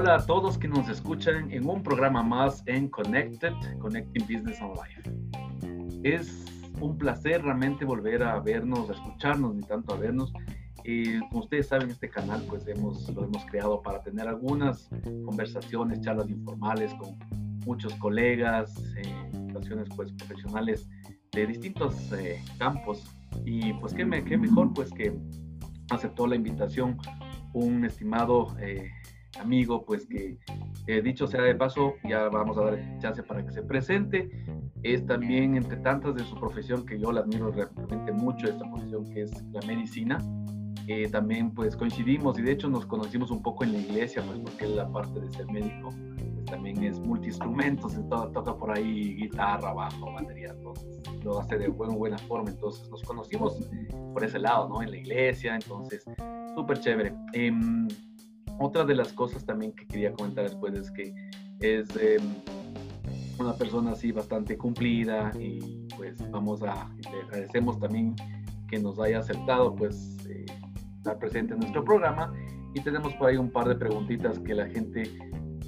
Hola a todos que nos escuchan en un programa más en Connected, Connecting Business and Life. Es un placer realmente volver a vernos, a escucharnos, ni tanto a vernos. Eh, como ustedes saben, este canal pues hemos, lo hemos creado para tener algunas conversaciones, charlas informales con muchos colegas, eh, situaciones pues profesionales de distintos eh, campos. Y pues qué, me, qué mejor pues que aceptó la invitación un estimado eh, amigo, pues que eh, dicho sea de paso, ya vamos a dar chance para que se presente. Es también entre tantas de su profesión que yo la admiro realmente mucho, esta profesión que es la medicina. Eh, también pues coincidimos y de hecho nos conocimos un poco en la iglesia, pues porque la parte de ser médico pues, también es multiinstrumentos, todo, toca por ahí guitarra, bajo, batería, entonces lo hace de buena, buena forma, entonces nos conocimos por ese lado, ¿no? En la iglesia, entonces súper chévere. Em, otra de las cosas también que quería comentar después es que es em, una persona así bastante cumplida y pues vamos a, le agradecemos también que nos haya aceptado pues eh, estar presente en nuestro programa y tenemos por ahí un par de preguntitas que la gente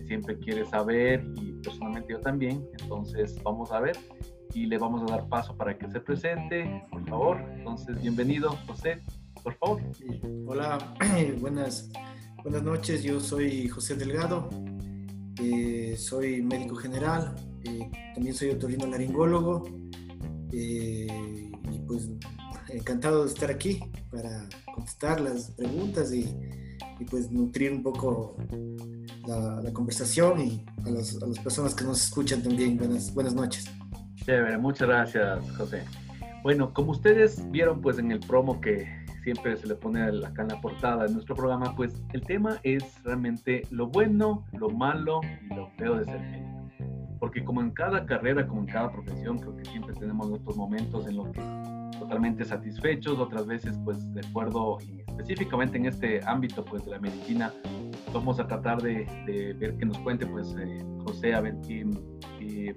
siempre quiere saber y personalmente yo también, entonces vamos a ver y le vamos a dar paso para que se presente, por favor. Entonces, bienvenido, José por favor. Hola, buenas, buenas noches. Yo soy José Delgado, eh, soy médico general, eh, también soy otorrino laringólogo eh, y pues encantado de estar aquí para contestar las preguntas y, pues nutrir un poco la, conversación y a, las personas que nos escuchan también. Buenas, buenas noches. Chévere, muchas gracias, José. Bueno, como ustedes vieron pues en el promo que siempre se le pone acá en la portada de nuestro programa, pues el tema es realmente lo bueno, lo malo y lo feo de ser médico. Porque como en cada carrera, como en cada profesión, creo que siempre tenemos nuestros momentos en los que totalmente satisfechos, otras veces pues de acuerdo y específicamente en este ámbito pues de la medicina, vamos a tratar de, ver que nos cuente pues eh, José a ver qué, qué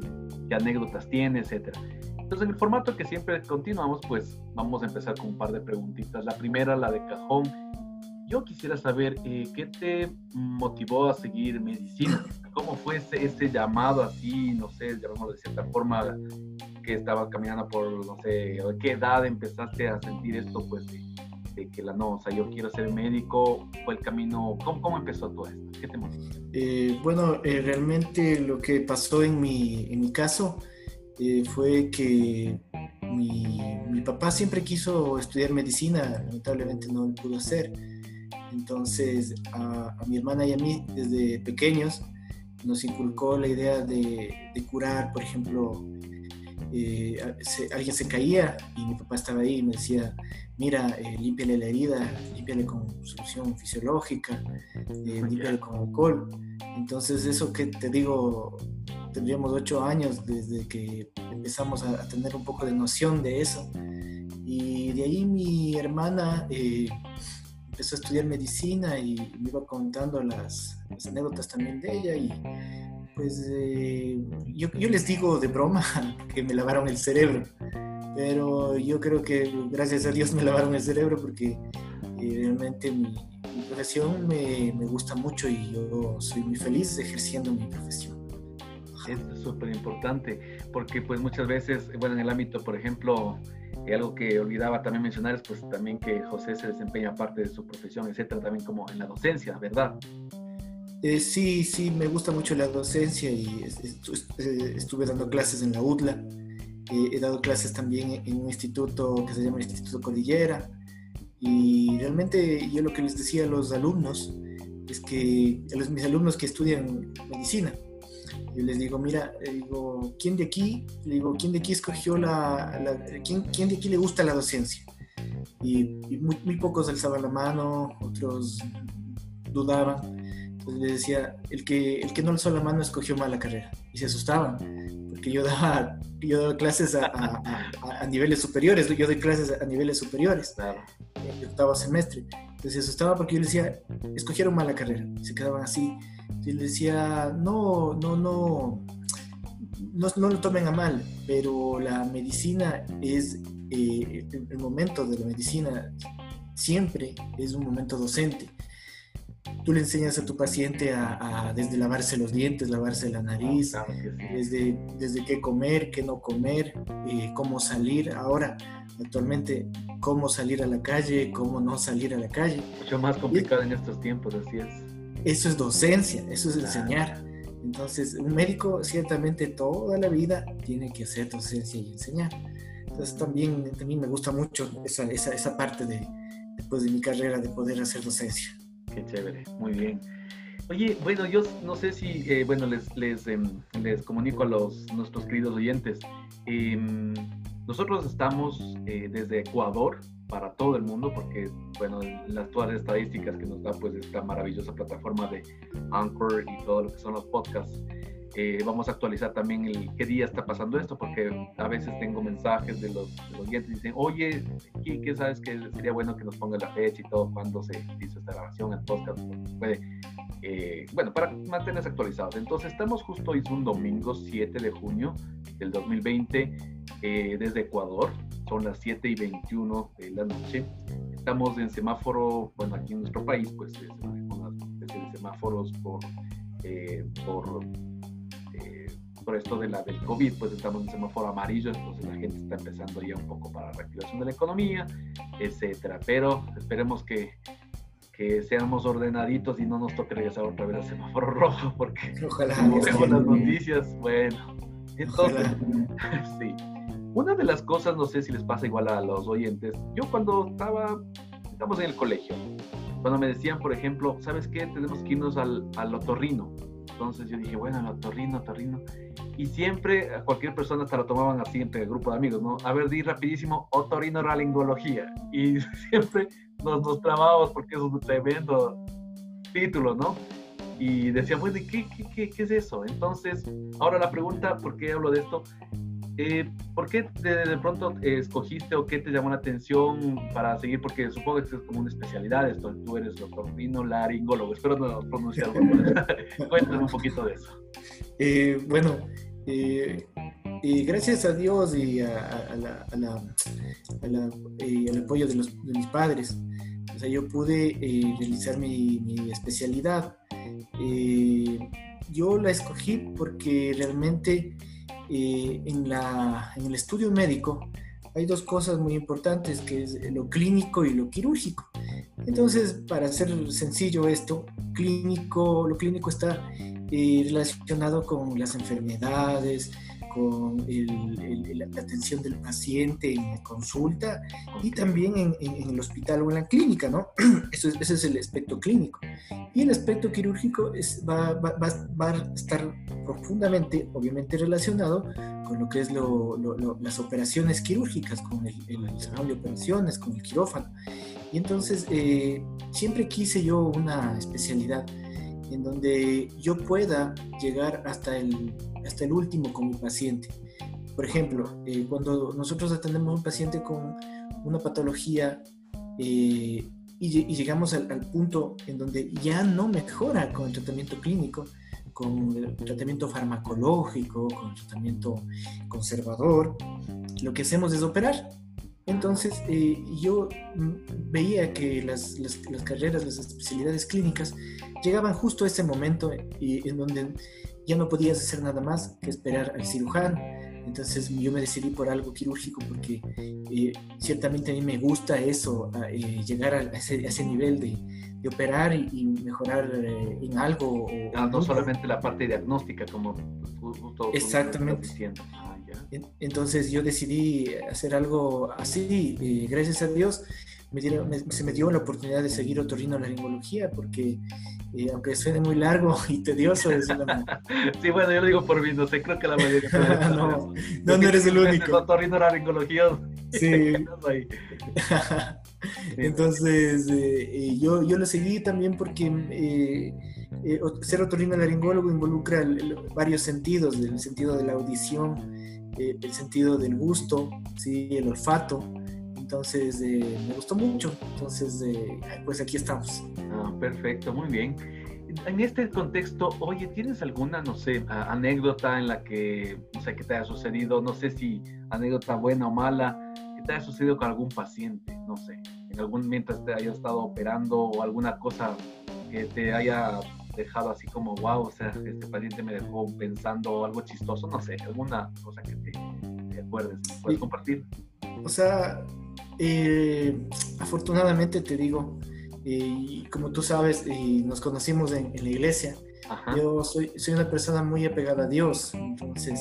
anécdotas tiene, etcétera. Entonces, en el formato que siempre continuamos, pues vamos a empezar con un par de preguntitas. La primera, la de cajón. Yo quisiera saber eh, qué te motivó a seguir medicina. ¿Cómo fue ese, llamado así, no sé, llamémoslo de cierta forma, que estabas caminando por, no sé, ¿a qué edad empezaste a sentir esto, pues, de, que la no, o sea, yo quiero ser médico? ¿Fue el camino? ¿Cómo, cómo empezó todo esto? ¿Qué te motivó? Eh, bueno, eh, realmente lo que pasó en mi, en mi caso eh, fue que mi, papá siempre quiso estudiar medicina, lamentablemente no lo pudo hacer. Entonces a, mi hermana y a mí desde pequeños nos inculcó la idea de, curar, por ejemplo, eh, alguien se caía y mi papá estaba ahí y me decía, mira, eh, límpiale la herida, límpiale con solución fisiológica, eh, límpiale con alcohol. Entonces eso que te digo, tendríamos ocho años desde que empezamos a, tener un poco de noción de eso. Y de ahí mi hermana eh, empezó a estudiar medicina y me iba contando las, anécdotas también de ella y pues eh, yo, yo, les digo de broma que me lavaron el cerebro, pero yo creo que gracias a Dios me lavaron el cerebro porque eh, realmente mi, mi profesión me, me, gusta mucho y yo soy muy feliz ejerciendo mi profesión. Es súper importante porque pues muchas veces, bueno, en el ámbito, por ejemplo, algo que olvidaba también mencionar es pues también que José se desempeña parte de su profesión, etcétera, también como en la docencia, ¿verdad? Eh, sí, sí, me gusta mucho la docencia y eh, estuve dando clases en la UDLA. Eh, he dado clases también en un instituto que se llama Instituto Cordillera. Y realmente yo lo que les decía a los alumnos es que, a los, mis alumnos que estudian medicina, yo les digo, mira, digo, ¿quién de aquí? Le digo, ¿quién de aquí escogió la, ¿quién, ¿quién, de aquí le gusta la docencia? Y, muy, muy, pocos alzaban la mano, otros dudaban. Entonces les decía, el que, el que no alzó la mano escogió mal la carrera. Y se asustaban, porque yo daba, yo daba clases a, a, a, niveles superiores, yo doy clases a niveles superiores, claro. el octavo semestre. Entonces se asustaban porque yo les decía, escogieron mal la carrera. Se quedaban así y le decía, no, no, no, no, no, lo tomen a mal, pero la medicina es, eh, el momento de la medicina siempre es un momento docente. Tú le enseñas a tu paciente a, desde lavarse los dientes, lavarse la nariz, ah, desde, desde qué comer, qué no comer, eh, cómo salir. Ahora, actualmente, cómo salir a la calle, cómo no salir a la calle. Mucho más complicado en estos tiempos, así es. Eso es docencia, eso es enseñar. Entonces, un médico ciertamente toda la vida tiene que hacer docencia y enseñar. Entonces, también, también me gusta mucho esa, esa, esa parte de, después de mi carrera de poder hacer docencia. Qué chévere, muy bien. Oye, bueno, yo no sé si, eh, bueno, les, les, em, les, comunico a los, nuestros queridos oyentes. Em, nosotros estamos eh, desde Ecuador para todo el mundo, porque, bueno, las todas las estadísticas que nos da, pues, esta maravillosa plataforma de Anchor y todo lo que son los podcasts. Eh, vamos a actualizar también el qué día está pasando esto, porque a veces tengo mensajes de los, oyentes y dicen, oye, ¿qué, sabes que sería bueno que nos ponga la fecha y todo, cuando se hizo esta grabación, el podcast? Eh, bueno, para mantenerse actualizados. Entonces, estamos justo es un domingo 7 de junio del 2020, eh, desde Ecuador, son las 7 y 21 de la noche. Estamos en semáforo, bueno, aquí en nuestro país, pues se manejan de semáforos por, por por esto de la, del COVID, pues estamos en semáforo amarillo, entonces la gente está empezando ya un poco para la reactivación de la economía, etcétera. Pero esperemos que, que seamos ordenaditos y no nos toque regresar otra vez al semáforo rojo, porque Ojalá, las noticias, bueno. Entonces, sí. Una de las cosas, no sé si les pasa igual a los oyentes, yo cuando estaba, estamos en el colegio, cuando me decían, por ejemplo, ¿sabes qué? Tenemos que irnos al, al otorrino entonces yo dije, bueno, el torrino, torrino. Y siempre a cualquier persona hasta lo tomaban así entre el grupo de amigos, ¿no? A ver, di rapidísimo, otorrinolaringología. Y siempre nos, nos trabábamos porque es un tremendo título, ¿no? Y decíamos, bueno, ¿qué, qué, qué, qué es eso? Entonces, ahora la pregunta, ¿por qué hablo de esto? Eh, ¿Por qué de, pronto escogiste o qué te llamó la atención para seguir? Porque supongo que es como una especialidad esto. Tú eres doctor laringólogo. Espero no pronunciarlo. Cuéntanos un poquito de eso. Eh, bueno, eh, gracias a Dios y a, la, al apoyo de, los, de, mis padres, o sea, yo pude realizar mi, mi especialidad. yo la escogí porque realmente eh, en, el estudio médico hay dos cosas muy importantes, que es lo clínico y lo quirúrgico. Entonces, para hacer sencillo esto, clínico, lo clínico está eh, relacionado con las enfermedades, con la atención del paciente en consulta y también en, el hospital o en la clínica, ¿no? Eso es, ese es el aspecto clínico. Y el aspecto quirúrgico es, va, va, va, a estar profundamente, obviamente, relacionado con lo que es lo, las operaciones quirúrgicas, con el, el, salón de operaciones, con el quirófano. Y entonces, eh, siempre quise yo una especialidad en donde yo pueda llegar hasta el, hasta el último con mi paciente. Por ejemplo, eh, cuando nosotros atendemos a un paciente con una patología eh, y, llegamos al, punto en donde ya no mejora con el tratamiento clínico, con el tratamiento farmacológico, con el tratamiento conservador, lo que hacemos es operar. Entonces, eh, yo veía que las, las, carreras, las especialidades clínicas llegaban justo a ese momento y, en donde ya no podías hacer nada más que esperar al cirujano. Entonces yo me decidí por algo quirúrgico porque eh, ciertamente a mí me gusta eso, eh, llegar a ese, a ese, nivel de, de operar y, mejorar en algo. Ah, no solamente la parte diagnóstica, como justo Exactamente. Entonces yo decidí hacer algo así y gracias a Dios me se me dio la oportunidad de seguir laringología porque eh, aunque suene muy largo y tedioso es sí bueno yo lo digo por mí no sé creo que la mayoría no, no, no eres el único. laringología sí. entonces eh, yo, yo lo seguí también porque eh, eh, ser otorrinolaringólogo involucra varios sentidos el sentido de la audición eh, el sentido del gusto, ¿sí? el olfato. Entonces eh, me gustó mucho. Entonces, eh, pues aquí estamos. Ah, perfecto, muy bien. En este contexto, oye, ¿tienes alguna, no sé, anécdota en la que, no sé, que te haya sucedido, no sé si anécdota buena o mala, que te haya sucedido con algún paciente, no sé, en algún mientras te haya estado operando o alguna cosa que te haya dejado así como, wow, o sea, este paciente me dejó pensando algo chistoso, no sé, alguna cosa que te, acuerdes, puedes compartir. O sea, eh, afortunadamente te digo, eh, y como tú sabes, y nos conocimos en, la iglesia, yo soy, soy una persona muy apegada a Dios, entonces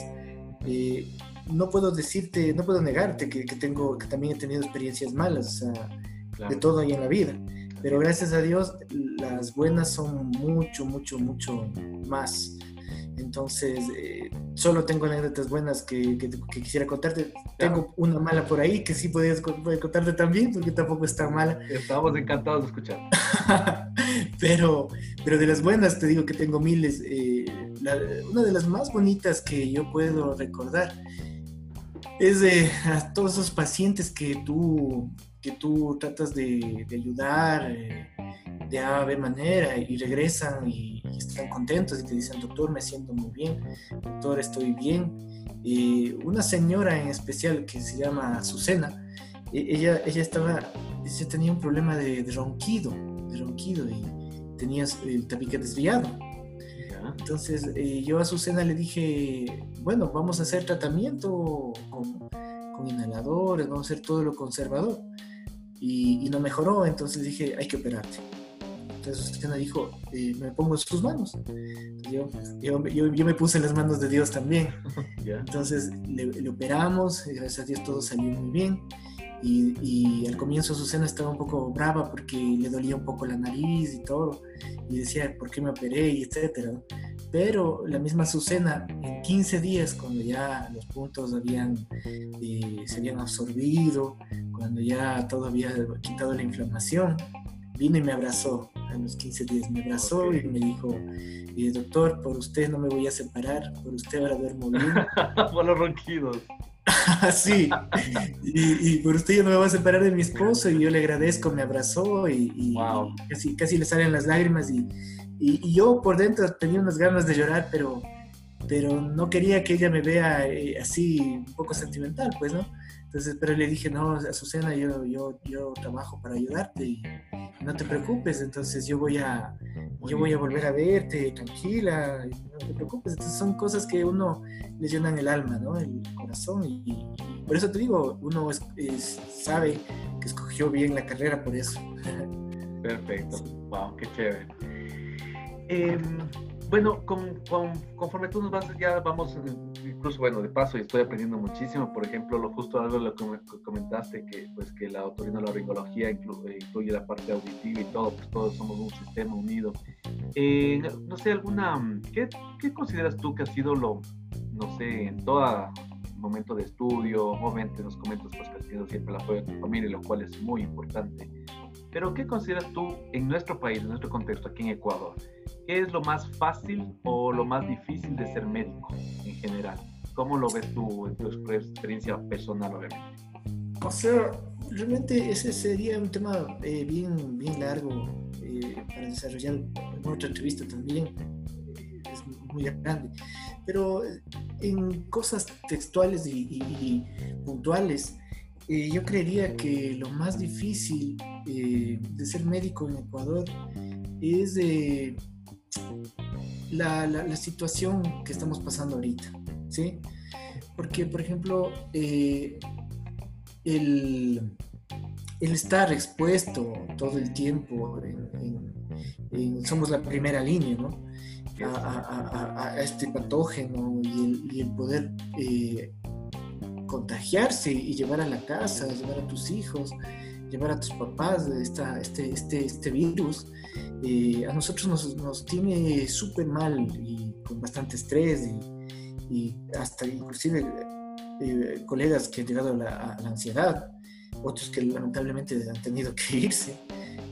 eh, no puedo decirte, no puedo negarte que, que, tengo, que también he tenido experiencias malas, o sea, de todo ahí en la vida. Pero gracias a Dios, las buenas son mucho, mucho, mucho más. Entonces, eh, solo tengo anécdotas buenas que, que, quisiera contarte. Tengo una mala por ahí que sí podías contarte también, porque tampoco está mala. Estamos encantados de escuchar. pero, pero de las buenas te digo que tengo miles. Eh, una de las más bonitas que yo puedo recordar es de a todos esos pacientes que tú que tú tratas de, ayudar eh, de A a manera y regresan y, están contentos y te dicen, doctor, me siento muy bien, doctor, estoy bien. Y una señora en especial que se llama Azucena, e, ella, ella estaba, ella tenía un problema de, ronquido, de ronquido y tenía el tabique desviado. Entonces eh, yo a Azucena le dije, bueno, vamos a hacer tratamiento con, con inhaladores, vamos a hacer todo lo conservador y, no mejoró, entonces dije, hay que operarte. Entonces Susana dijo, eh, me pongo en sus manos. Yo, yo, yo, me puse en las manos de Dios también. Entonces le, operamos, gracias a Dios todo salió muy bien. Y, y, al comienzo Susana estaba un poco brava porque le dolía un poco la nariz y todo. Y decía, ¿por qué me operé? Y etcétera. Pero la misma Susana, en 15 días, cuando ya los puntos habían, eh, se habían absorbido, cuando ya todo había quitado la inflamación, vino y me abrazó a los 15 días. Me abrazó y me dijo, eh, doctor, por usted no me voy a separar, por usted ahora duermo bien. por los ronquidos. sí, y, por usted yo no me voy a separar de mi esposo y yo le agradezco, me abrazó y, casi, casi le salen las lágrimas y, y, yo por dentro tenía unas ganas de llorar, pero, pero no quería que ella me vea eh, así un poco sentimental, pues, ¿no? Entonces, pero le dije, no, Azucena, yo, yo, yo trabajo para ayudarte y no te preocupes, entonces yo voy a, yo voy a volver a verte, tranquila, no te preocupes. Entonces son cosas que uno le llenan el alma, ¿no? El corazón y, por eso te digo, uno sabe que escogió bien la carrera por eso. Perfecto, wow, qué chévere. Em, bueno, con, conforme tú nos vas, ya vamos, incluso, bueno, de paso, y estoy aprendiendo muchísimo. Por ejemplo, lo justo algo lo que comentaste, que pues que la otorrinolaringología incluye, incluye la parte auditiva y todo, pues todos somos un sistema unido. Eh, no sé, alguna, ¿qué, ¿qué, consideras tú que ha sido lo, no sé, en todo momento de estudio, obviamente nos comentas pues que has tenido siempre el apoyo de tu familia, lo cual es muy importante. Pero, ¿qué consideras tú en nuestro país, en nuestro contexto, aquí en Ecuador? ¿Qué es lo más fácil o lo más difícil de ser médico en general? ¿Cómo lo ves tú en tu experiencia personal, obviamente? O sea, realmente ese sería un tema eh, bien, bien largo eh, para desarrollar en otra entrevista también. Eh, es muy grande. Pero en cosas textuales y puntuales, yo creería que lo más difícil de ser médico en Ecuador es la, la, situación que estamos pasando ahorita, ¿sí? Porque, por ejemplo, eh, el, el, estar expuesto todo el tiempo, somos la primera línea, ¿no? A, este patógeno y el, y el poder eh, contagiarse y llevar a la casa, llevar a tus hijos, llevar a tus papás esta, este, este, este virus, eh, a nosotros nos, nos tiene súper mal y con bastante estrés y, hasta inclusive eh, colegas que han llegado a la, ansiedad, otros que lamentablemente han tenido que irse.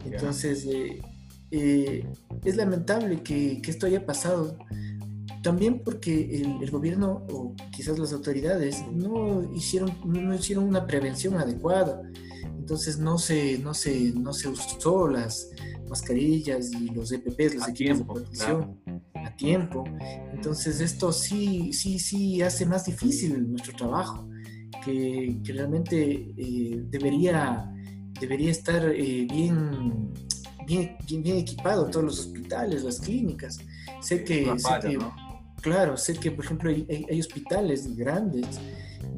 Entonces, eh, es lamentable que, que, esto haya pasado también porque el, gobierno o quizás las autoridades no hicieron, no hicieron una prevención adecuada. Entonces no se, no se, no se usó las mascarillas y los EPPs, los equipos de protección a tiempo. Entonces esto sí, sí, sí hace más difícil nuestro trabajo, que, que realmente eh, debería, debería estar eh, bien bien, bien, equipado, todos los hospitales, las clínicas. Sé que, claro, sé que, por ejemplo, hay, hospitales grandes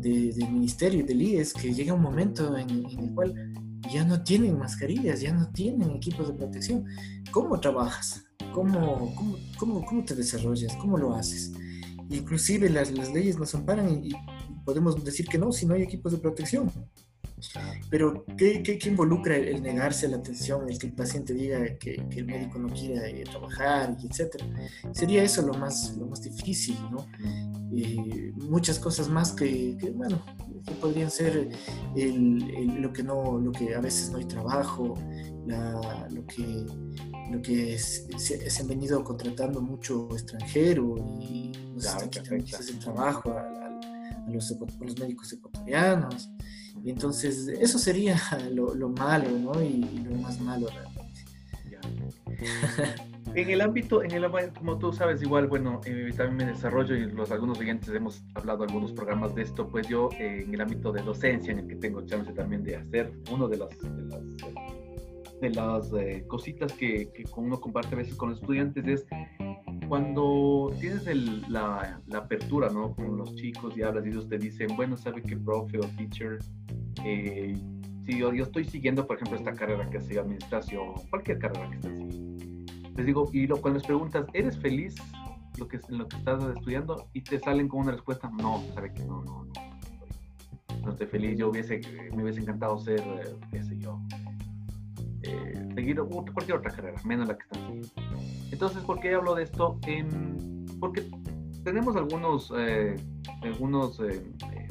del ministerio del IES que llega un momento en, el cual ya no tienen mascarillas, ya no tienen equipos de protección. ¿Cómo trabajas? ¿Cómo, cómo, cómo, cómo te desarrollas? ¿Cómo lo haces? Inclusive las, las leyes nos amparan y, y podemos decir que no si no hay equipos de protección. Pero, ¿qué, qué, involucra el, negarse a la atención, el que el paciente diga que, que el médico no quiere trabajar, y etcétera? Sería eso lo más, lo más difícil, ¿no? Eh, muchas cosas más que, bueno, que podrían ser el, lo, que no, lo que a veces no hay trabajo, la, lo que, lo que se, han venido contratando mucho extranjero y nos están quitando el trabajo a, a, los, a los médicos ecuatorianos. Entonces eso sería lo, lo malo, ¿no? Y, lo más malo realmente. en el ámbito, en el como tú sabes, igual, bueno, eh, también me desarrollo y los algunos oyentes hemos hablado algunos programas de esto, pues yo eh, en el ámbito de docencia, en el que tengo chance también de hacer, uno de las, de las, de las eh, cositas que, que uno comparte a veces con los estudiantes es cuando tienes la, la, apertura, ¿no? Con los chicos y hablas y ellos te dicen, bueno, ¿sabe qué profe o teacher? Eh, si yo, yo, estoy siguiendo, por ejemplo, esta carrera que hace administración, cualquier carrera que estés siguiendo. Les digo, y lo, cuando les preguntas, ¿eres feliz lo que, en lo que estás estudiando? Y te salen con una respuesta, no, sabe que no, no, no, no estoy, feliz. Yo hubiese, me hubiese encantado ser, qué sé yo, eh, seguir cualquier otra carrera, menos la que están siguiendo. Entonces, ¿por qué hablo de esto? porque tenemos algunos, eh, algunos eh,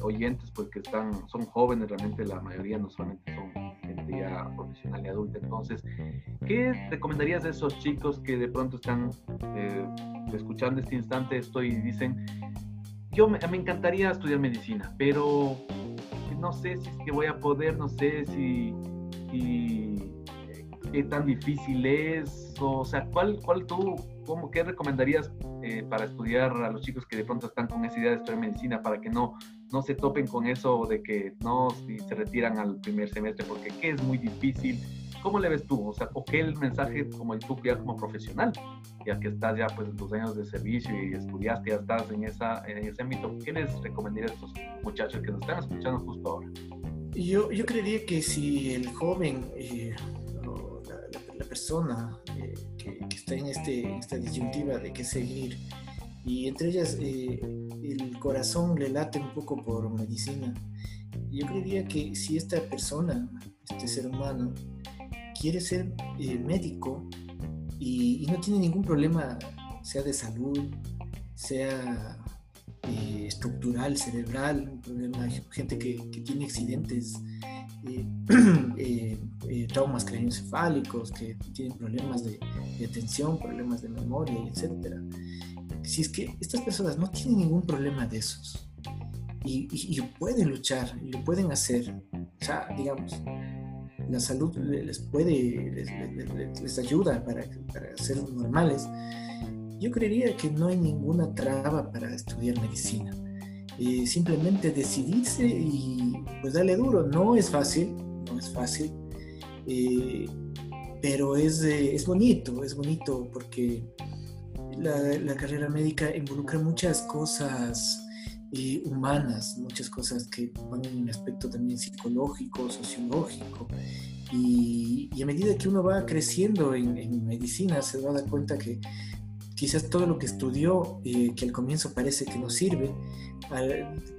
oyentes pues, que están, son jóvenes, realmente la mayoría no solamente son gente ya profesional y adulta. Entonces, ¿qué recomendarías de esos chicos que de pronto están eh, escuchando este instante esto y dicen, yo me, me, encantaría estudiar medicina, pero no sé si es que voy a poder, no sé si, si qué tan difícil es, o, sea, ¿cuál, cuál tú, cómo, qué recomendarías eh, para estudiar a los chicos que de pronto están con esa idea de estudiar medicina para que no, no se topen con eso de que no si se retiran al primer semestre porque qué es muy difícil? ¿Cómo le ves tú? O sea, ¿o qué el mensaje como el tú ya como profesional? Ya que estás ya pues en tus años de servicio y estudiaste, ya estás en, esa, en ese ámbito, ¿qué les recomendarías a estos muchachos que nos están escuchando justo ahora? Yo, yo creería que si el joven eh, persona eh, que, está en, este, esta disyuntiva de qué seguir. Y entre ellas eh, el corazón le late un poco por medicina. Yo creería que si esta persona, este ser humano, quiere ser eh, médico y, no tiene ningún problema, sea de salud, sea estructural, cerebral, un problema, gente que, que tiene accidentes eh, eh, traumas craneoencefálicos, que tienen problemas de, atención, problemas de memoria, etc. Si es que estas personas no tienen ningún problema de esos y, pueden luchar y lo pueden hacer, o sea, digamos, la salud les puede, les, ayuda para, para ser normales, yo creería que no hay ninguna traba para estudiar medicina eh, simplemente decidirse y pues darle duro. No es fácil, no es fácil, eh, pero es, eh, es bonito, es bonito porque la, carrera médica involucra muchas cosas humanas, muchas cosas que van en un aspecto también psicológico, sociológico. Y, y, a medida que uno va creciendo en, en medicina, se va a dar cuenta que quizás todo lo que estudió, que al comienzo parece que no sirve,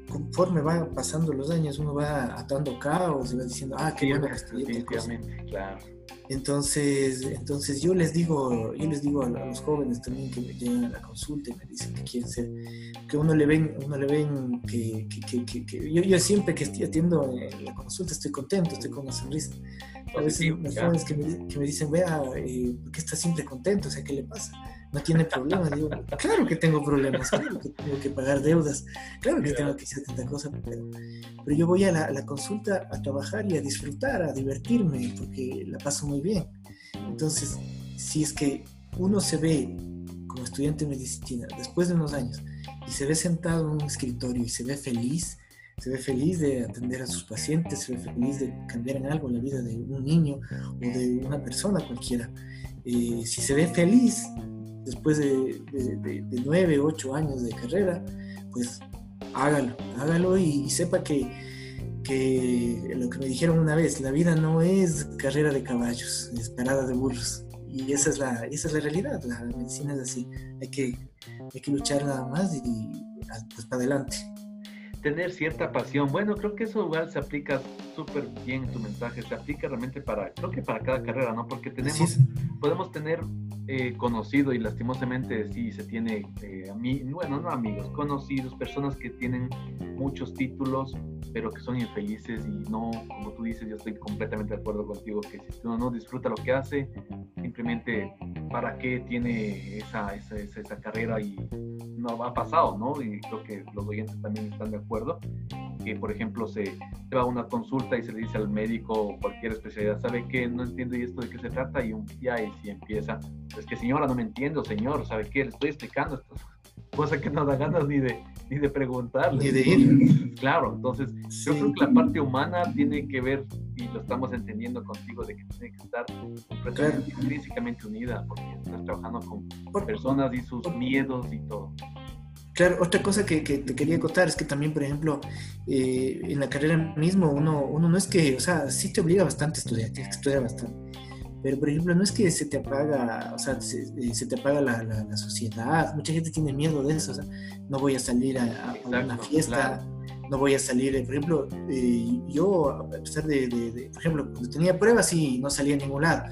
conforme va pasando los años, uno va atando caos y va diciendo, ah, qué bueno que claro. Entonces, entonces yo les digo, yo les digo a, los jóvenes también que me llegan a la consulta y me dicen que quieren ser, que uno le ven, uno le ven que, que, que, que yo, yo, siempre que estoy atiendo la consulta estoy contento, estoy con una sonrisa. A veces los jóvenes que me, que me dicen, vea, eh, ¿por qué está siempre contento? O sea, ¿qué le pasa? No tiene problemas. Digo, claro que tengo problemas, claro que tengo que pagar deudas, claro que tengo que hacer tanta cosa, pero, pero yo voy a la, consulta a trabajar y a disfrutar, a divertirme, porque la paso muy bien. Entonces, si es que uno se ve como estudiante de medicina después de unos años y se ve sentado en un escritorio y se ve feliz, se ve feliz de atender a sus pacientes, se ve feliz de cambiar en algo la vida de un niño o de una persona cualquiera. Eh, si se ve feliz después de, de, nueve, ocho años de carrera, pues hágalo, hágalo y, sepa que, que, lo que me dijeron una vez, la vida no es carrera de caballos, es parada de burros. Y esa es la, esa es la realidad, la medicina es así, hay que, hay que luchar nada más y, pues para adelante tener cierta pasión. Bueno, creo que eso igual se aplica súper bien en tu mensaje, se aplica realmente para, creo que para cada carrera, ¿no? Porque tenemos, podemos tener eh, conocido y lastimosamente sí se tiene, eh, a mí, bueno, no amigos, conocidos, personas que tienen muchos títulos, pero que son infelices y no, como tú dices, yo estoy completamente de acuerdo contigo, que si uno no disfruta lo que hace, simplemente para qué tiene esa, esa, esa, carrera y no ha pasado, ¿no? Y creo que los oyentes también están de acuerdo, que por ejemplo se, se va a una consulta y se le dice al médico o cualquier especialidad, ¿sabe qué? No entiendo y esto de qué se trata y un día y si empieza, es que señora, no me entiendo, señor, ¿sabe qué? Le estoy explicando esto, cosa que no da ganas ni de, ni de preguntarle. Ni de ir. Claro, entonces yo creo que la parte humana tiene que ver, y lo estamos entendiendo contigo, de que tiene que estar físicamente unida, porque estás trabajando con personas y sus miedos y todo. Claro, otra cosa que, que, te quería contar es que también, por ejemplo, eh, en la carrera mismo, uno, uno no es que, o sea, sí te obliga bastante a estudiar, tienes que estudiar bastante. Pero, por ejemplo, no es que se te apaga, o sea, se, eh, se te apaga la, la, sociedad. Mucha gente tiene miedo de eso, o sea, no voy a salir a, una fiesta, no voy a salir, por ejemplo, eh, yo, a pesar de, de, por ejemplo, cuando tenía pruebas, sí, no salía a ningún lado,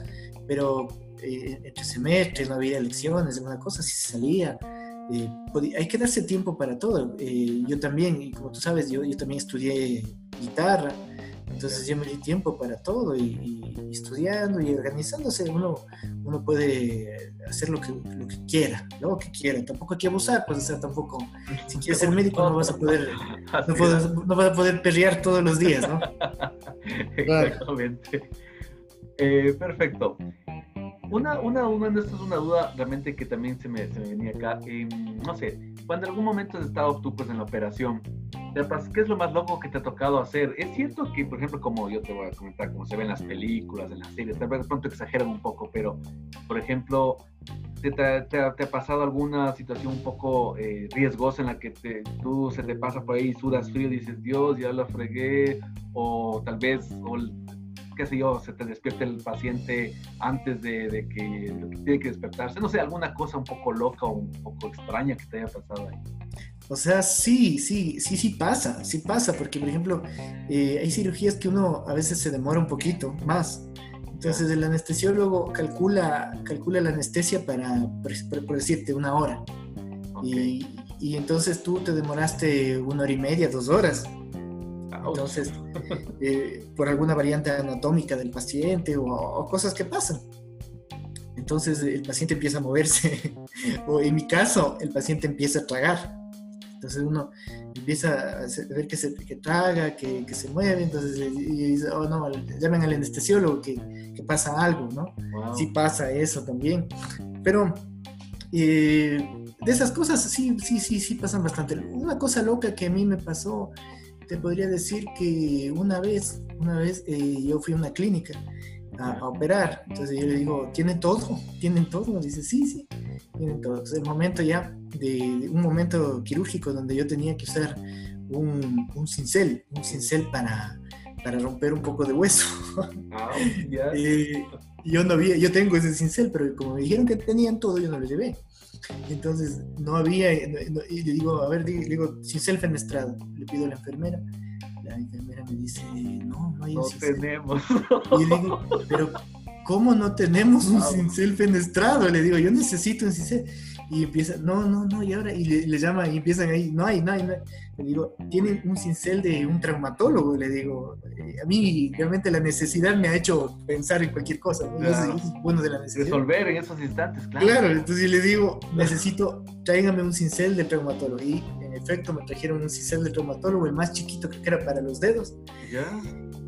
pero entre semestres no había elecciones, alguna cosa, sí salía eh, hay que darse tiempo para todo. Eh, yo también, y como tú sabes, yo, yo también estudié guitarra, entonces yo me di tiempo para todo y, estudiando y organizándose uno, uno puede hacer lo que, lo que quiera, lo que quiera. Tampoco hay que abusar, pues, o sea, tampoco, si quieres ser médico no vas a poder, no, vas a poder perrear todos los días, ¿no? Exactamente. Eh, perfecto. Una, una, una, esto es una duda realmente que también se me, se me venía acá. no sé, cuando en algún momento has estado tú pues en la operación, ¿qué es lo más loco que te ha tocado hacer? Es cierto que, por ejemplo, como yo te voy a comentar, como se ve en las películas, en las series, tal vez de pronto exageran un poco, pero, por ejemplo, ¿te, te, ha pasado alguna situación un poco eh, riesgosa en la que te, tú se te pasa por ahí, sudas frío y dices, Dios, ya lo fregué, o tal vez, o qué sé yo, se te despierte el paciente antes de, que, tiene que despertarse. No sé, alguna cosa un poco loca o un poco extraña que te haya pasado ahí. O sea, sí, sí, sí, sí pasa, sí pasa, porque por ejemplo, eh, hay cirugías que uno a veces se demora un poquito más. Entonces el anestesiólogo calcula, calcula la anestesia para, por, decirte, una hora. Y, y, entonces tú te demoraste una hora y media, dos horas. Entonces, eh, por alguna variante anatómica del paciente o, cosas que pasan. Entonces el paciente empieza a moverse, o en mi caso, el paciente empieza a tragar. Entonces uno empieza a ver que, se, que traga, que, que, se mueve, entonces y dice, oh no, llamen al anestesiólogo que, que pasa algo, ¿no? Sí pasa eso también. Pero eh, de esas cosas sí, sí, sí, sí pasan bastante. Una cosa loca que a mí me pasó te podría decir que una vez, una vez eh, yo fui a una clínica a, operar, entonces yo le digo, ¿tienen todo? ¿Tienen todo? Dice, sí, sí, tienen todo. Entonces el momento ya, de, un momento quirúrgico donde yo tenía que usar un, un cincel, un cincel para, para romper un poco de hueso. Ah, eh, yo no había, yo tengo ese cincel, pero como me dijeron que tenían todo, yo no lo llevé. Entonces, no había, y le digo, a ver, le digo, cincel fenestrado. Le pido a la enfermera. La enfermera me dice, no, no hay No tenemos. Y le digo, pero ¿cómo no tenemos un cincel fenestrado? Le digo, yo necesito un cincel. Y empieza, no, no, no, y ahora, y le, llama y empiezan ahí, no hay, no hay, no hay. Le digo, tienen un cincel de un traumatólogo, le digo, eh, a mí realmente la necesidad me ha hecho pensar en cualquier cosa, bueno de la necesidad. Resolver en esos instantes, claro. Claro, entonces le digo, necesito, tráigame un cincel de traumatólogo. Y en efecto me trajeron un cincel de traumatólogo, el más chiquito que era para los dedos. Ya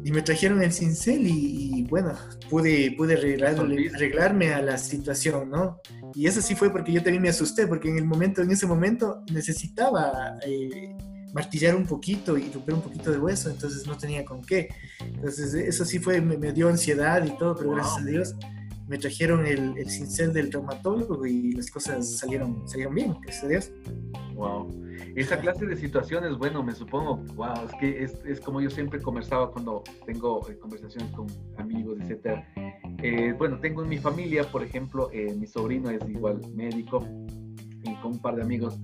y me trajeron el cincel y, bueno, pude, pude arreglarme a la situación, ¿no? Y eso sí fue porque yo también me asusté, porque en el momento, en ese momento necesitaba eh, martillar un poquito y romper un poquito de hueso, entonces no tenía con qué. Entonces eso sí fue, me, dio ansiedad y todo, pero gracias a Dios me trajeron el, el cincel del traumatólogo y las cosas salieron, salieron bien, gracias a Dios. Wow. Esa clase de situaciones, bueno, me supongo, wow, es que es, es como yo siempre conversaba cuando tengo eh, conversaciones con amigos, etcétera. Eh, bueno, tengo en mi familia, por ejemplo, eh, mi sobrino es igual médico y con un par de amigos.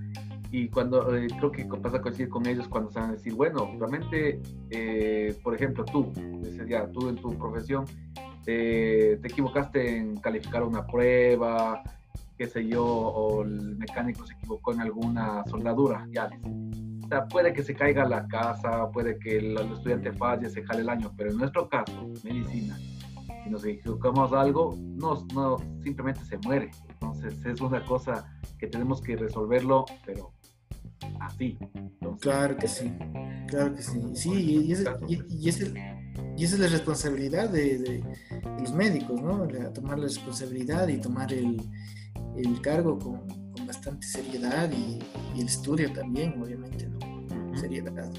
Y cuando creo que pasa a coincidir con ellos cuando se van a decir, bueno, realmente, por ejemplo, tú, ya, tú en tu profesión, te equivocaste en calificar una prueba, qué sé yo, o el mecánico se equivocó en alguna soldadura, ya. O sea, puede que se caiga la casa, puede que el, estudiante falle, se jale el año, pero en nuestro caso, medicina, si nos equivocamos algo, no, no, simplemente se muere. Entonces es una cosa que tenemos que resolverlo, pero así. claro que sí, claro que sí. Sí, y, ese, y, ese, y esa es la responsabilidad de, de, los médicos, ¿no? tomar la responsabilidad y tomar el, el cargo con, con bastante seriedad y, el estudio también, obviamente, ¿no? Seriedad.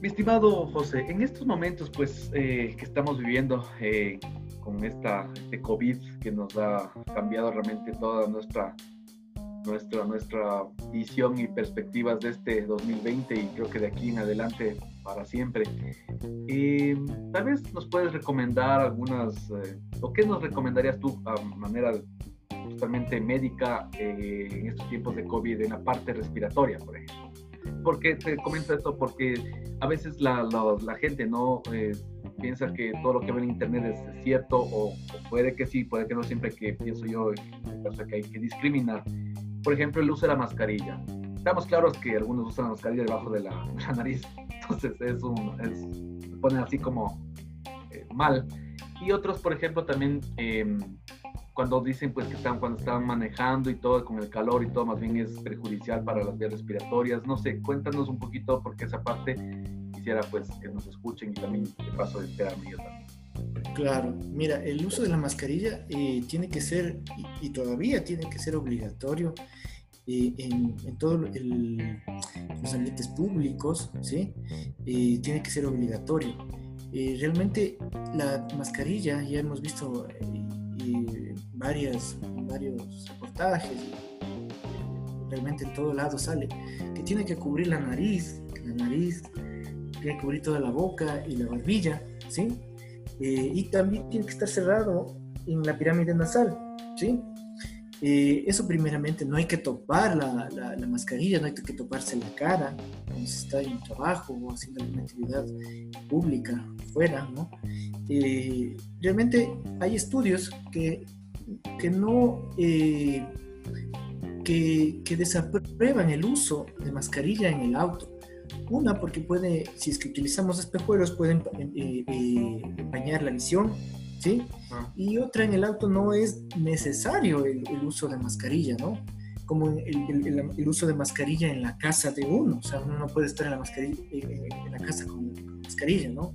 Mi estimado José, en estos momentos, pues, eh, que estamos viviendo eh, con esta, este COVID que nos ha cambiado realmente toda nuestra, nuestra, nuestra visión y perspectivas de este 2020 y creo que de aquí en adelante para siempre. Eh, tal vez nos puedes recomendar algunas, o qué nos recomendarías tú a manera de justamente médica eh, en estos tiempos de COVID en la parte respiratoria, por ejemplo. ¿Por qué te comento esto? Porque a veces la, la, gente no eh, piensa que todo lo que ve en internet es cierto o, puede que sí, puede que no siempre que pienso yo en que hay que discriminar. Por ejemplo, el uso de la mascarilla. Estamos claros que algunos usan la mascarilla debajo de la, nariz, entonces es un, es, se ponen así como eh, mal. Y otros, por ejemplo, también em, cuando dicen pues que están cuando están manejando y todo con el calor y todo más bien es perjudicial para las vías respiratorias no sé cuéntanos un poquito porque esa parte quisiera pues que nos escuchen y también de paso de enterarme yo también Claro, mira, el uso de la mascarilla eh, tiene que ser, y, todavía tiene que ser obligatorio eh, en, en todos los ambientes públicos, ¿sí? Eh, tiene que ser obligatorio. realmente la mascarilla, ya hemos visto varias, varios reportajes, realmente en todo lado sale, que tiene que cubrir la nariz, la nariz, tiene que cubrir toda la boca y la barbilla, ¿sí? Eh, y también tiene que estar cerrado en la pirámide nasal, ¿sí? Eh, eso primeramente, no hay que topar la, la, mascarilla, no hay que toparse la cara cuando se está en trabajo o haciendo alguna actividad pública fuera, ¿no? Eh, realmente hay estudios que que no eh, que, que, desaprueban el uso de mascarilla en el auto. Una, porque puede, si es que utilizamos espejuelos, pueden eh, eh, empañar la visión, ¿sí? Ah. Y otra, en el auto no es necesario el, uso de mascarilla, ¿no? Como el, el, uso de mascarilla en la casa de uno, o sea, uno no puede estar en la, mascarilla, en la casa con mascarilla, ¿no?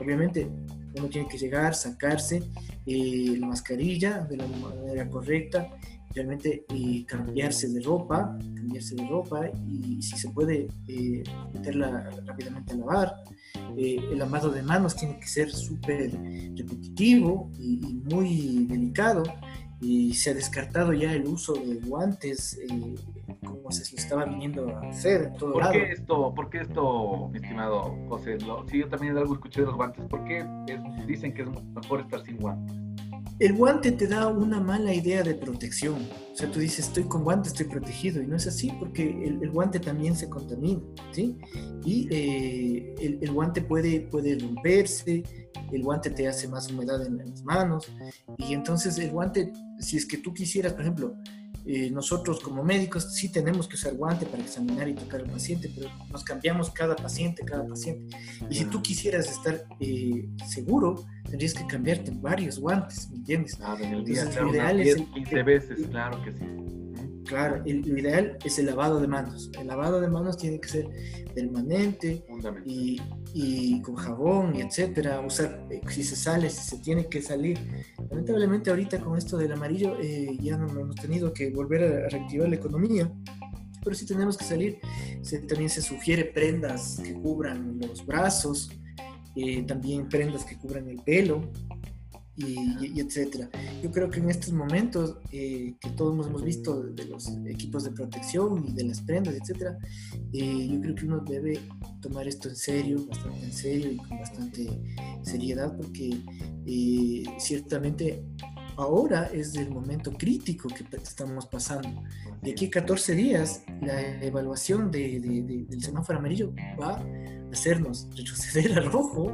Obviamente, uno tiene que llegar, sacarse eh, la mascarilla de la manera correcta, realmente eh, cambiarse de ropa, cambiarse de ropa y si se puede eh, meterla rápidamente a lavar. el lavado de manos tiene que ser súper repetitivo y, y, muy delicado y se ha descartado ya el uso de guantes como se estaba viniendo a hacer en todo ¿Por lado. Qué esto, ¿Por qué esto, mi estimado José? Lo, sí, yo también algo escuché de los guantes. ¿Por qué dicen que es mejor estar sin guantes? El guante te da una mala idea de protección. O sea, tú dices, estoy con guantes, estoy protegido. Y no es así porque el, guante también se contamina, ¿sí? Y eh, el, el, guante puede, puede romperse, el guante te hace más humedad en las manos. Y entonces el guante, si es que tú quisieras, por ejemplo, eh, nosotros como médicos sí tenemos que usar guante para examinar y tocar al paciente, pero nos cambiamos cada paciente, cada paciente. Y si tú quisieras estar eh, seguro, tendrías que cambiarte varios guantes, ¿me entiendes? Claro, en el día, Entonces, ideal es 15 veces, claro que sí. Claro, el, lo ideal es el lavado de manos. El lavado de manos tiene que ser permanente y, y, con jabón y etcétera. Usar, eh, si se sale, si se tiene que salir. Lamentablemente ahorita con esto del amarillo eh, ya no hemos tenido que volver a reactivar la economía pero sí tenemos que salir. también se sugiere prendas que cubran los brazos, eh, también prendas que cubran el pelo, y, etcétera. Yo creo que en estos momentos eh, que todos hemos visto de los equipos de protección y de las prendas, etcétera, eh, yo creo que uno debe tomar esto en serio, bastante en serio y con bastante seriedad, porque eh, ciertamente ahora es el momento crítico que estamos pasando. De aquí a 14 días, la evaluación de, del semáforo amarillo va a hacernos retroceder al rojo,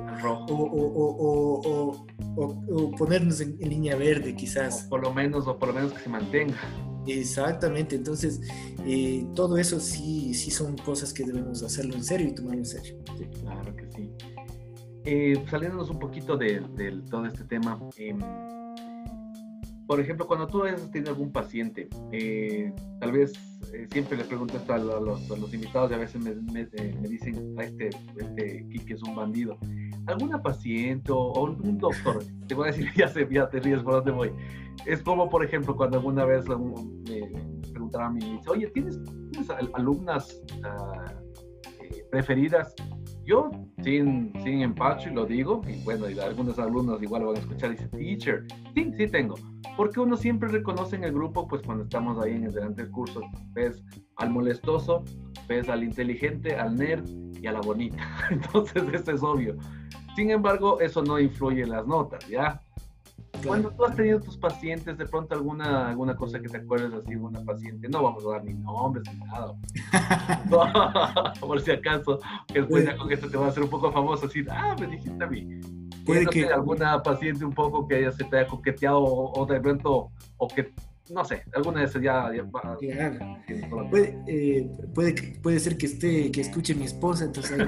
O, ponernos en, línea verde quizás. O por lo menos, o por lo menos que se mantenga. Exactamente, entonces eh, todo eso sí, sí son cosas que debemos hacerlo en serio y tomarlo en serio. claro que sí. Eh, saliéndonos un poquito de, todo este tema, eh, por ejemplo, cuando tú has tenido algún paciente, eh, tal vez eh, siempre le pregunto esto a, los, invitados y a veces me, eh, dicen, a este, este Kiki es un bandido. ¿Alguna paciente o, un doctor? Te voy a decir, ya, sé, ya te ríes por dónde voy. Es como, por ejemplo, cuando alguna vez me preguntaron a mí, dice, oye, ¿tienes, alumnas ah, preferidas? Yo, sin, sin empacho, y lo digo, y bueno, y algunos alumnos igual lo van a escuchar, dice, teacher, sí, sí tengo porque uno siempre reconoce en el grupo, pues cuando estamos ahí en el delante del curso, ves al molestoso, ves al inteligente, al nerd y a la bonita. Entonces, eso es obvio. Sin embargo, eso no influye en las notas, ¿ya? Cuando tú has tenido tus pacientes, de pronto alguna, alguna cosa que te acuerdes así, una paciente, no vamos a dar ni nombres ni nada, por si acaso, que después ya con esto te va a hacer un poco famoso, así, ah, me dijiste a mí. Puede que alguna paciente un poco que ella se te haya coqueteado o, de pronto, o que, no sé, alguna de esas ya... Puede, eh, puede, puede, ser que esté, que escuche mi esposa, entonces...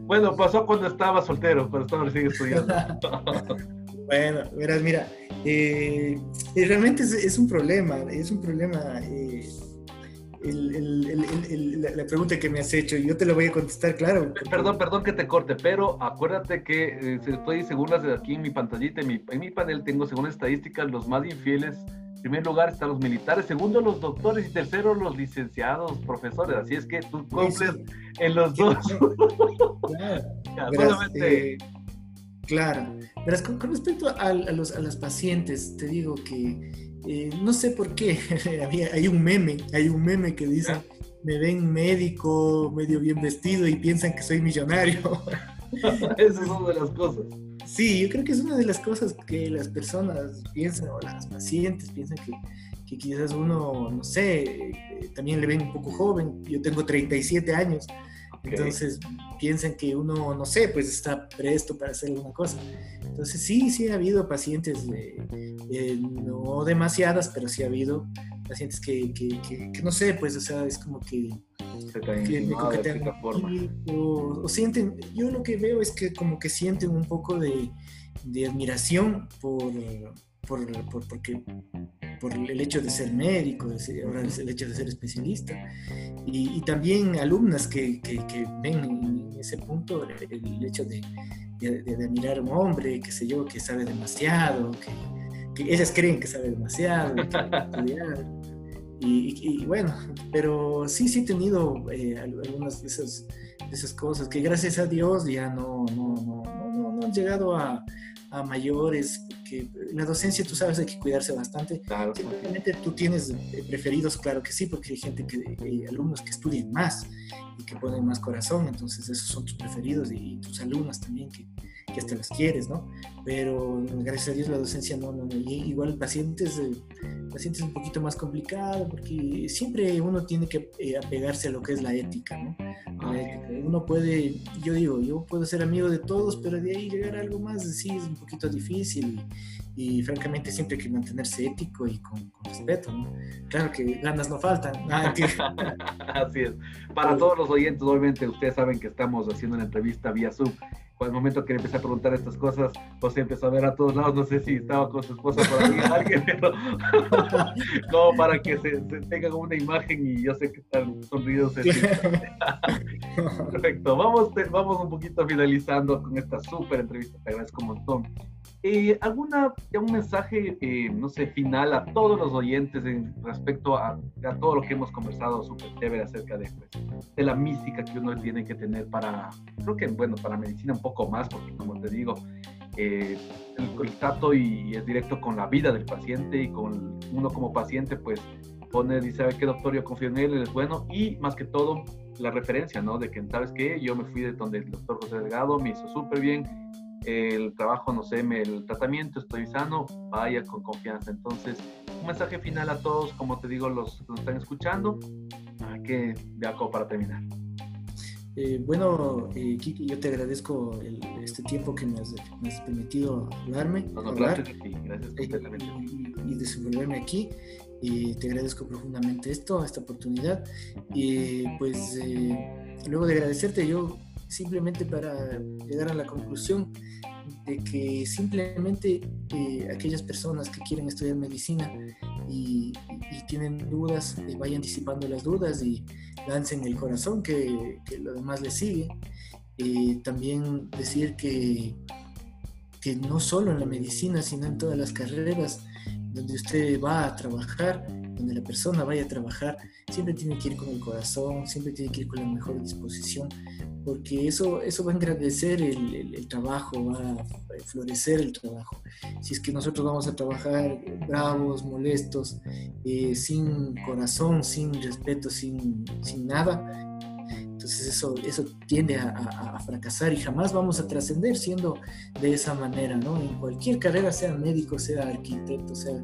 Bueno, pasó cuando estaba soltero, cuando estaba recién estudiando. bueno, verás, mira, eh, realmente es, es, un problema, es un problema... Eh, la pregunta que me has hecho y yo te la voy a contestar, claro. Perdón, perdón que te corte, pero acuérdate que eh, estoy según las de aquí en mi pantallita, en mi, en mi panel tengo según estadísticas los más infieles. En primer lugar están los militares, segundo los doctores y tercero los licenciados, profesores. Así es que tú cumples en los dos. Claro. Eh, claro. Verás, con, respecto a, los, a las pacientes, te digo que eh, no sé por qué, hay un meme, hay un meme que dice, me ven médico, medio bien vestido y piensan que soy millonario. Esa es una de las cosas. Sí, yo creo que es una de las cosas que las personas piensan, o las pacientes piensan que, que quizás uno, no sé, eh, también le ven un poco joven. Yo tengo 37 años entonces piensan que uno, no sé, pues está presto para hacer alguna cosa. Entonces sí, sí ha habido pacientes, no demasiadas, pero sí ha habido pacientes que, que, no sé, pues, o sea, es como que, que me coquetean o, o, sienten, yo lo que veo es que como que sienten un poco de, de admiración por, por, por, porque por el hecho de ser médico, ahora el hecho de ser especialista, y, también alumnas que, que, ven en ese punto el, hecho de, de, admirar a un hombre, que sé yo, que sabe demasiado, que, que ellas creen que sabe demasiado, y, y, bueno, pero sí, sí he tenido eh, algunas de esas, de esas cosas que gracias a Dios ya no, no, no, no, no han llegado a, a mayores, que la docencia, tú sabes, hay que cuidarse bastante. Claro. tú tienes eh, preferidos, claro que sí, porque hay gente que, hay alumnos que estudian más y que ponen más corazón, entonces esos son tus preferidos y, tus alumnos también que, que hasta las quieres, ¿no? Pero gracias a Dios la docencia no, no, no. igual pacientes, eh, pacientes un poquito más complicado, porque siempre uno tiene que eh, apegarse a lo que es la ética, ¿no? Uno puede, yo digo, yo puedo ser amigo de todos, pero de ahí llegar a algo más, sí, es un poquito difícil. Y, francamente siempre hay que mantenerse ético y con, respeto, ¿no? Claro que ganas no faltan. Ah, Así es. Para todos los oyentes, obviamente, ustedes saben que estamos haciendo una entrevista vía Zoom el momento que le empecé a preguntar estas cosas, José empezó a ver a todos lados, no sé si estaba con su esposa por ahí, alguien, pero como para que se, tengan una imagen y yo sé que están sonridos. Perfecto, vamos, vamos un poquito finalizando con esta súper entrevista, te agradezco un montón. Eh, ¿Alguna, un mensaje, eh, no sé, final a todos los oyentes en respecto a, a, todo lo que hemos conversado súper chévere acerca de, pues, de la mística que uno tiene que tener para, creo que, bueno, para medicina un poco más, porque como te digo, eh, el, el, trato y, es directo con la vida del paciente y con uno como paciente, pues pone, dice, ¿sabe qué doctor? Yo confío en él, él es bueno y más que todo la referencia, ¿no? De que, ¿sabes qué? Yo me fui de donde el doctor José Delgado, me hizo súper bien, el trabajo, no sé, el tratamiento, estoy sano, vaya con confianza. Entonces, un mensaje final a todos, como te digo, los que nos están escuchando, que de acá para terminar. Eh, bueno, eh, Kiki, yo te agradezco el, este tiempo que me has, me has permitido hablarme. No, no, gracias a ti, gracias completamente. Y, y, desenvolverme aquí. Eh, te agradezco profundamente esto, esta oportunidad. Y pues eh, luego de agradecerte, yo simplemente para llegar a la conclusión de que simplemente eh, aquellas personas que quieren estudiar medicina y, tienen dudas, eh, vayan disipando las dudas y lancen el corazón que, que lo demás les sigue. Eh, también decir que, que no solo en la medicina, sino en todas las carreras donde usted va a trabajar, donde la persona vaya a trabajar, siempre tiene que ir con el corazón, siempre tiene que ir con la mejor disposición, porque eso, eso va a engrandecer el, trabajo, va a florecer el trabajo. Si es que nosotros vamos a trabajar bravos, molestos, eh, sin corazón, sin respeto, sin, sin nada, entonces eso, eso tiende a, a, a fracasar y jamás vamos a trascender siendo de esa manera, ¿no? En cualquier carrera, sea médico, sea arquitecto, sea,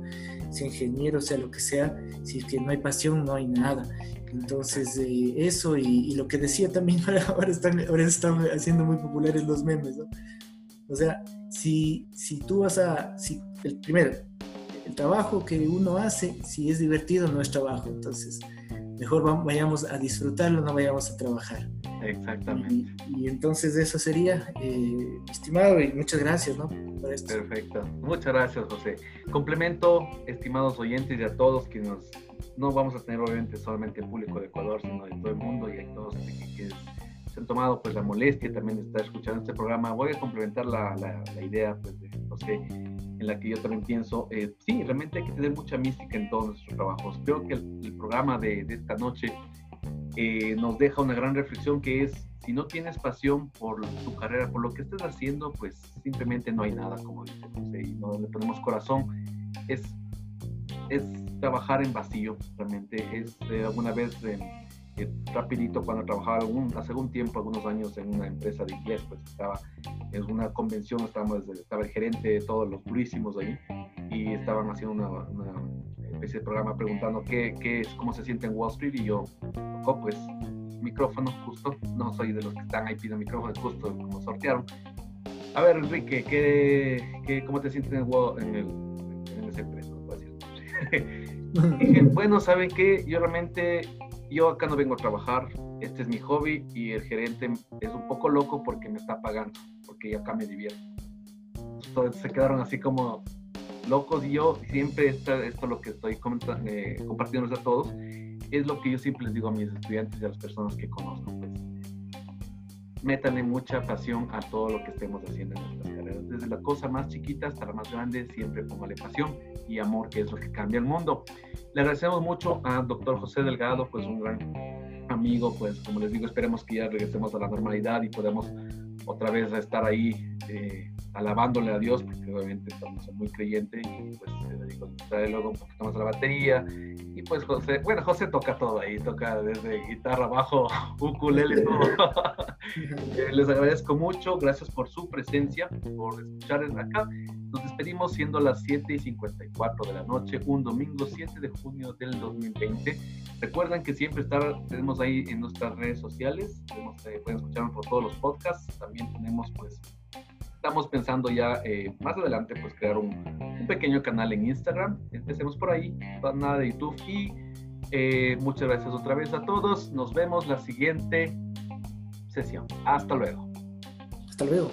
sea ingeniero, sea lo que sea, si es que no hay pasión, no hay nada. Entonces, eh, eso y, y, lo que decía también, ahora están, ahora están haciendo muy populares los memes, ¿no? O sea, si, si tú vas a, si, el, primero, el trabajo que uno hace, si es divertido, no es trabajo. Entonces, mejor vayamos a disfrutarlo, no vayamos a trabajar. Exactamente. Y, y entonces eso sería, eh, estimado, y muchas gracias, ¿no? Por esto. Perfecto. Muchas gracias, José. Complemento, estimados oyentes y a todos que nos, no vamos a tener obviamente solamente el público de Ecuador, sino de todo el mundo y hay todos que, que se han tomado pues la molestia también de estar escuchando este programa. Voy a complementar la, la, la idea pues de José en la que yo también pienso, eh, sí, realmente hay que tener mucha mística en todos nuestros trabajos. Creo que el, el programa de, de, esta noche eh, nos deja una gran reflexión que es, si no tienes pasión por tu carrera, por lo que estés haciendo, pues simplemente no hay nada, como dice José, y no le ponemos corazón. Es, es trabajar en vacío, realmente. Es eh, alguna vez... Eh, rapidito cuando trabajaba algún, hace algún tiempo, algunos años en una empresa de inglés, pues estaba en una convención, estábamos, estaba el gerente de todos los durísimos ahí y estaban haciendo una, una especie de programa preguntando qué, qué, es, cómo se siente en Wall Street y yo, tocó pues micrófono justo, no soy de los que están ahí pidiendo micrófono, justo como sortearon. A ver, Enrique, ¿qué, qué, ¿cómo te sientes en, el, en, el, en esa empresa? dije, bueno, ¿saben qué? Yo realmente yo acá no vengo a trabajar, este es mi hobby y el gerente es un poco loco porque me está pagando, porque acá me divierto. Entonces se quedaron así como locos y yo siempre esto, lo que estoy eh, compartiendo a todos es lo que yo siempre les digo a mis estudiantes y a las personas que conozco. Pues, métanle mucha pasión a todo lo que estemos haciendo en nuestras carreras. Desde la cosa más chiquita hasta la más grande, siempre póngale pasión y amor, que es lo que cambia el mundo. Le agradecemos mucho al doctor José Delgado, pues un gran amigo, pues como les digo, esperemos que ya regresemos a la normalidad y podamos otra vez estar ahí eh, alabándole a Dios, porque obviamente estamos muy creyentes y pues se dedicó a traer luego un poquito más a la batería. Y pues José, bueno, José toca todo ahí, toca desde guitarra, bajo, ukulele, todo. Les agradezco mucho, gracias por su presencia, por escuchar acá. Nos despedimos siendo las 7 y 54 de la noche, un domingo 7 de junio del 2020. Recuerden que siempre estar, tenemos ahí en nuestras redes sociales, tenemos, eh, pueden escucharnos por todos los podcasts, también tenemos pues estamos pensando ya eh, más adelante pues crear un, un, pequeño canal en Instagram. Empecemos por ahí, nada de YouTube. Y eh, muchas gracias otra vez a todos. Nos vemos la siguiente sesión. Hasta luego. Hasta luego.